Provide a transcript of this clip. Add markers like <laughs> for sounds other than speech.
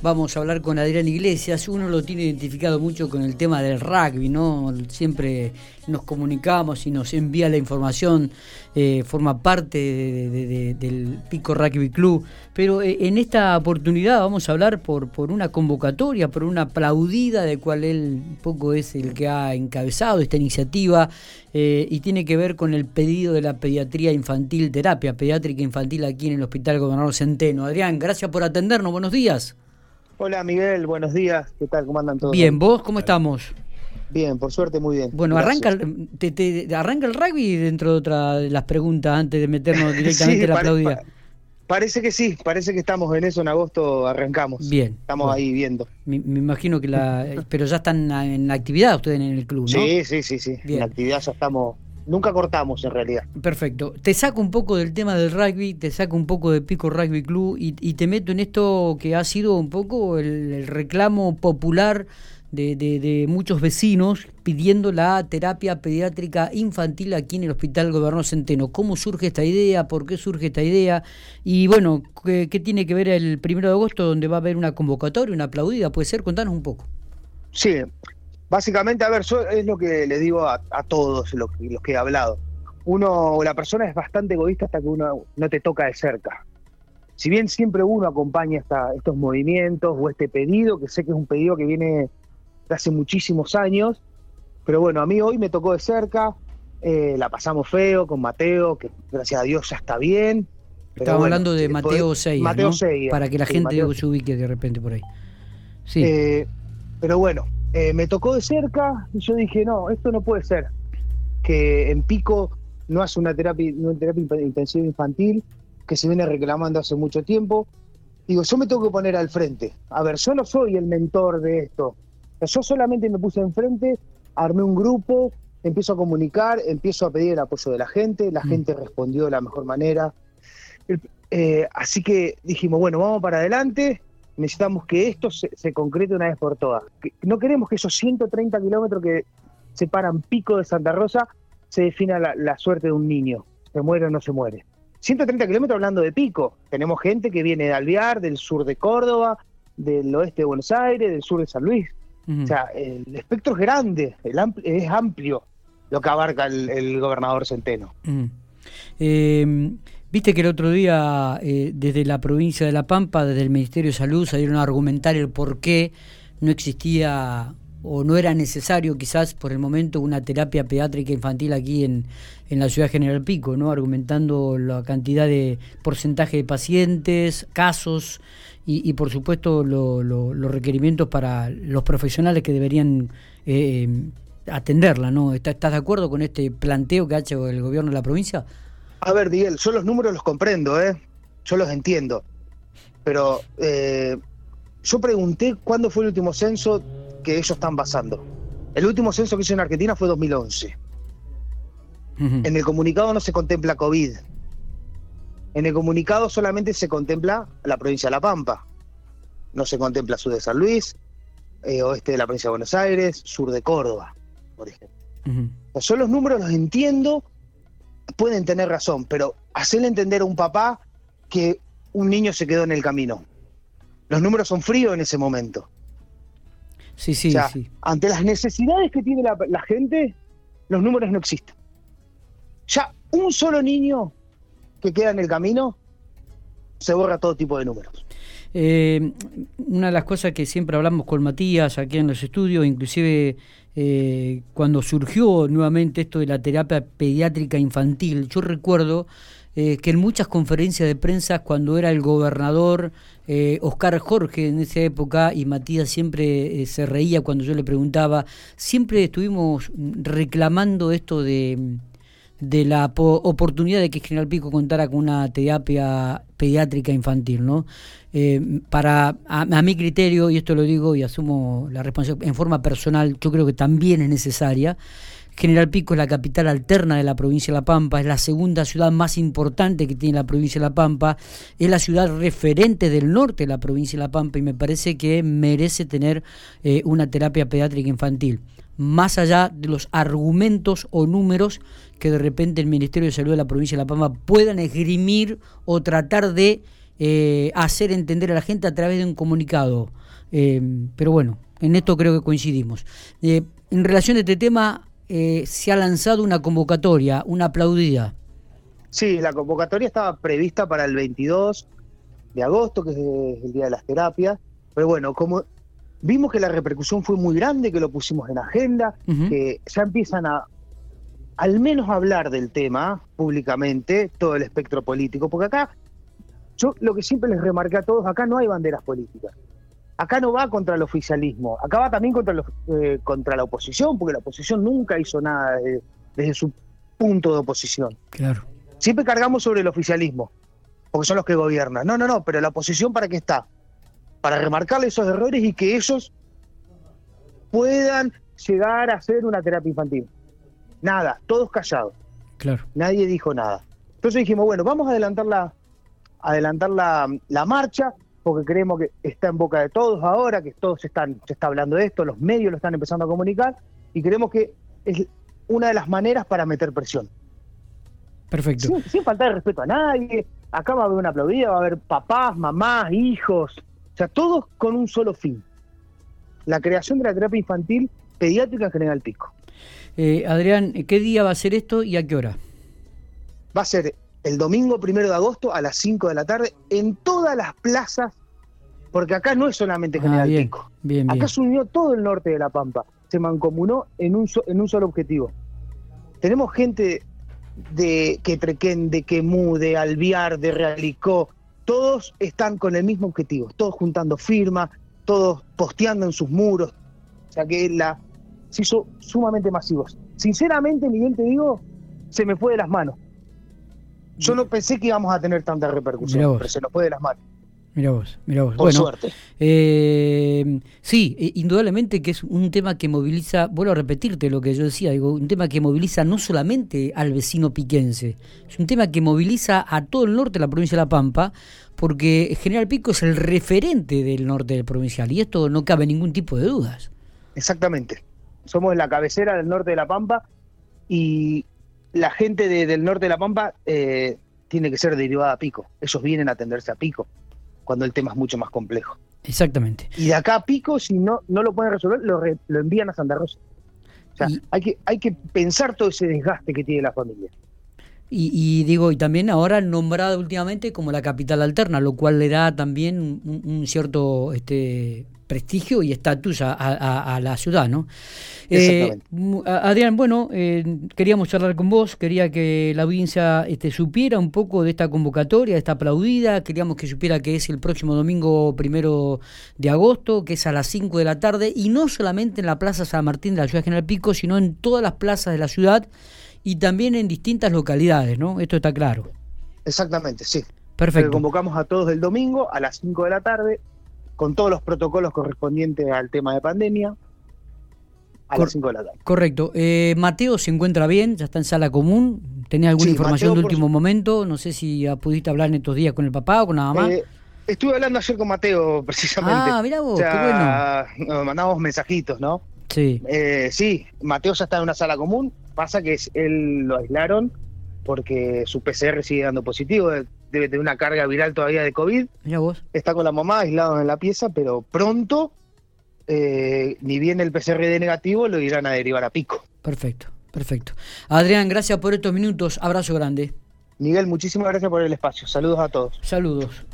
Vamos a hablar con Adrián Iglesias. Uno lo tiene identificado mucho con el tema del rugby, ¿no? Siempre nos comunicamos y nos envía la información, eh, forma parte del Pico Rugby Club. Pero eh, en esta oportunidad vamos a hablar por, por una convocatoria, por una aplaudida de cual él un poco es el que ha encabezado esta iniciativa eh, y tiene que ver con el pedido de la pediatría infantil, terapia pediátrica infantil aquí en el Hospital Gobernador Centeno. Adrián, gracias por atendernos. Buenos días. Hola Miguel, buenos días. ¿Qué tal? ¿Cómo andan todos? Bien, ¿vos cómo estamos? Bien, por suerte muy bien. Bueno, arranca, te, arranca el rugby dentro de otra de las preguntas antes de meternos <laughs> directamente en la aplaudida. parece que sí, parece que estamos en eso, en agosto arrancamos. Bien. Estamos ahí viendo. Me, imagino que la... pero ya están en la actividad ustedes en el club, ¿no? Sí, sí, sí, sí. En la actividad ya estamos nunca cortamos en realidad. Perfecto. Te saco un poco del tema del rugby, te saco un poco de Pico Rugby Club y, te meto en esto que ha sido un poco el, reclamo popular de, muchos vecinos pidiendo la terapia pediátrica infantil aquí en el Hospital Gobernador Centeno. ¿Cómo surge esta idea? ¿Por qué surge esta idea? Y bueno, ¿qué, ¿qué, tiene que ver el primero de agosto donde va a haber una convocatoria, una aplaudida? ¿Puede ser? Contanos un poco. Sí, Básicamente, a ver, yo es lo que le digo a, todos los, que he hablado. Uno, la persona es bastante egoísta hasta que uno no te toca de cerca. Si bien siempre uno acompaña estos movimientos o este pedido, que sé que es un pedido que viene de hace muchísimos años, pero bueno, a mí hoy me tocó de cerca, eh, la pasamos feo con Mateo, que gracias a Dios ya está bien. Estamos hablando de Mateo 6, Mateo Para que la gente se ubique de repente por ahí. Sí. Eh, pero bueno, eh, me tocó de cerca y yo dije, no, esto no puede ser. Que en Pico no hace una terapia, una terapia intensiva infantil que se viene reclamando hace mucho tiempo. Digo, yo me tengo que poner al frente. A ver, yo no soy el mentor de esto. Yo solamente me puse enfrente, armé un grupo, empiezo a comunicar, empiezo a pedir el apoyo de la gente, la mm. gente respondió de la mejor manera. Eh, así que dijimos, bueno, vamos para adelante, necesitamos que esto se, concrete una vez por todas. No queremos que esos 130 kilómetros que separan Pico de Santa Rosa se defina la, suerte de un niño, se muere o no se muere. 130 kilómetros hablando de Pico. Tenemos gente que viene de Alvear, del sur de Córdoba, del oeste de Buenos Aires, del sur de San Luis. O sea, el espectro es grande, es amplio lo que abarca el, gobernador Centeno. Viste que el otro día, eh, desde la provincia de La Pampa, desde el Ministerio de Salud, salieron a argumentar el por qué no existía o no era necesario quizás por el momento una terapia pediátrica infantil aquí en, en la ciudad General Pico, ¿no? argumentando la cantidad de porcentaje de pacientes, casos y, por supuesto los requerimientos para los profesionales que deberían eh, atenderla. ¿no? ¿Estás de acuerdo con este planteo que ha hecho el gobierno de la provincia? A ver, Miguel, yo los números los comprendo, ¿eh? Yo los entiendo. Pero eh, yo pregunté cuándo fue el último censo que ellos están basando. El último censo que hizo en Argentina fue 2011. En el comunicado no se contempla COVID. En el comunicado solamente se contempla la provincia de La Pampa. No se contempla sur de San Luis, eh, oeste de la provincia de Buenos Aires, sur de Córdoba, por ejemplo. Yo los números los entiendo pueden tener razón, pero hacerle entender a un papá que un niño se quedó en el camino. Los números son fríos en ese momento. Sí, sí, sí. Ante las necesidades que tiene la, gente, los números no existen. Ya un solo niño que queda en el camino, se borra todo tipo de números. Eh, una de las cosas que siempre hablamos con Matías aquí en los estudios, inclusive eh, cuando surgió nuevamente esto de la terapia pediátrica infantil, yo recuerdo eh, que en muchas conferencias de prensa, cuando era el gobernador eh, Oscar Jorge en esa época, y Matías siempre se reía cuando yo le preguntaba, siempre estuvimos reclamando esto de de la oportunidad de que General Pico contara con una terapia pediátrica infantil, ¿no? Eh, para a, mi criterio, y esto lo digo y asumo la responsabilidad en forma personal, yo creo que también es necesaria. General Pico es la capital alterna de la provincia de La Pampa, es la segunda ciudad más importante que tiene la provincia de La Pampa, es la ciudad referente del norte de la provincia de La Pampa y me parece que merece tener eh, una terapia pediátrica infantil más allá de los argumentos o números que de repente el Ministerio de Salud de la provincia de La Pampa puedan esgrimir o tratar de eh, hacer entender a la gente a través de un comunicado. Eh, pero bueno, en esto creo que coincidimos. Eh, en relación a este tema, se ha lanzado una convocatoria, una aplaudida. Sí, la convocatoria estaba prevista para el 22 de agosto, que es el día de las terapias, pero bueno, como vimos que la repercusión fue muy grande, que lo pusimos en agenda, que ya empiezan a al menos hablar del tema públicamente, todo el espectro político, porque acá, yo lo que siempre les remarqué a todos, acá no hay banderas políticas. Acá no va contra el oficialismo, acá va también contra, eh, contra la oposición, porque la oposición nunca hizo nada desde, su punto de oposición. Claro. Siempre cargamos sobre el oficialismo, porque son los que gobiernan. No, no, no, pero la oposición para qué está? Para remarcarle esos errores y que ellos puedan llegar a hacer una terapia infantil. Nada, todos callados. Claro. Nadie dijo nada. Entonces dijimos, bueno, vamos a adelantar la, adelantar la, marcha, porque creemos que está en boca de todos ahora, que todos están, se está hablando de esto, los medios lo están empezando a comunicar, y creemos que es una de las maneras para meter presión. Perfecto. Sin, sin faltar de respeto a nadie, acá va a haber una aplaudida, va a haber papás, mamás, hijos, o sea, todos con un solo fin. La creación de la terapia infantil pediátrica en General Pico. Eh, Adrián, ¿qué día va a ser esto y a qué hora? Va a ser el domingo primero de agosto a las 5 de la tarde en todas las plazas, porque acá no es solamente ah, General Pico. acá se unió todo el norte de La Pampa, se mancomunó en un, en un solo objetivo. Tenemos gente de Quetrequén, de Quemú, de Alviar, de Realicó, todos están con el mismo objetivo, todos juntando firmas, todos posteando en sus muros. O sea que la, se hizo sumamente masivos. Sinceramente, Miguel, te digo, se me fue de las manos. Yo no pensé que íbamos a tener tanta repercusión, pero se nos fue de las manos. Mira vos, mira vos. Por suerte. Eh, sí, eh, indudablemente que es un tema que moviliza, vuelvo a repetirte lo que yo decía, digo, un tema que moviliza no solamente al vecino piquense, es un tema que moviliza a todo el norte de la provincia de La Pampa, porque General Pico es el referente del norte del provincial, y esto no cabe ningún tipo de dudas. Exactamente somos la cabecera del norte de La Pampa y la gente del norte de La Pampa eh, tiene que ser derivada a Pico. Ellos vienen a atenderse a Pico cuando el tema es mucho más complejo. Exactamente. Y de acá a Pico, si no, no lo pueden resolver, lo, lo envían a Santa Rosa. O sea, hay, que, hay que pensar todo ese desgaste que tiene la familia. Y, digo, y también ahora nombrada últimamente como la capital alterna, lo cual le da también un, cierto este, prestigio y estatus a, la ciudad, ¿no? Eh, Adrián, bueno, eh, queríamos charlar con vos, quería que la audiencia este, supiera un poco de esta convocatoria, de esta aplaudida, queríamos que supiera que es el próximo domingo primero de agosto, que es a las 5 de la tarde, y no solamente en la Plaza San Martín de la Ciudad General Pico, sino en todas las plazas de la ciudad y también en distintas localidades, ¿no? Esto está claro. Exactamente, sí. Perfecto. convocamos a todos el domingo a las 5 de la tarde, con todos los protocolos correspondientes al tema de pandemia, a las 5 de la tarde. Correcto. Eh, Mateo se encuentra bien, ya está en sala común. ¿Tenía alguna información de último momento? No sé si pudiste hablar en estos días con el papá o con la mamá. Eh, estuve hablando ayer con Mateo, <laughs> precisamente. Ah, mira vos, qué bueno. Nos mandamos mensajitos, ¿no? Sí. Eh, sí, Mateo ya está en una sala común. Pasa que él lo aislaron porque su PCR sigue dando positivo. Debe tener una carga viral todavía de COVID. Mira vos. Está con la mamá aislado en la pieza, pero pronto, eh, ni bien el PCR de negativo, lo irán a derivar a pico. Perfecto, perfecto. Adrián, gracias por estos minutos. Abrazo grande. Miguel, muchísimas gracias por el espacio. Saludos a todos. Saludos.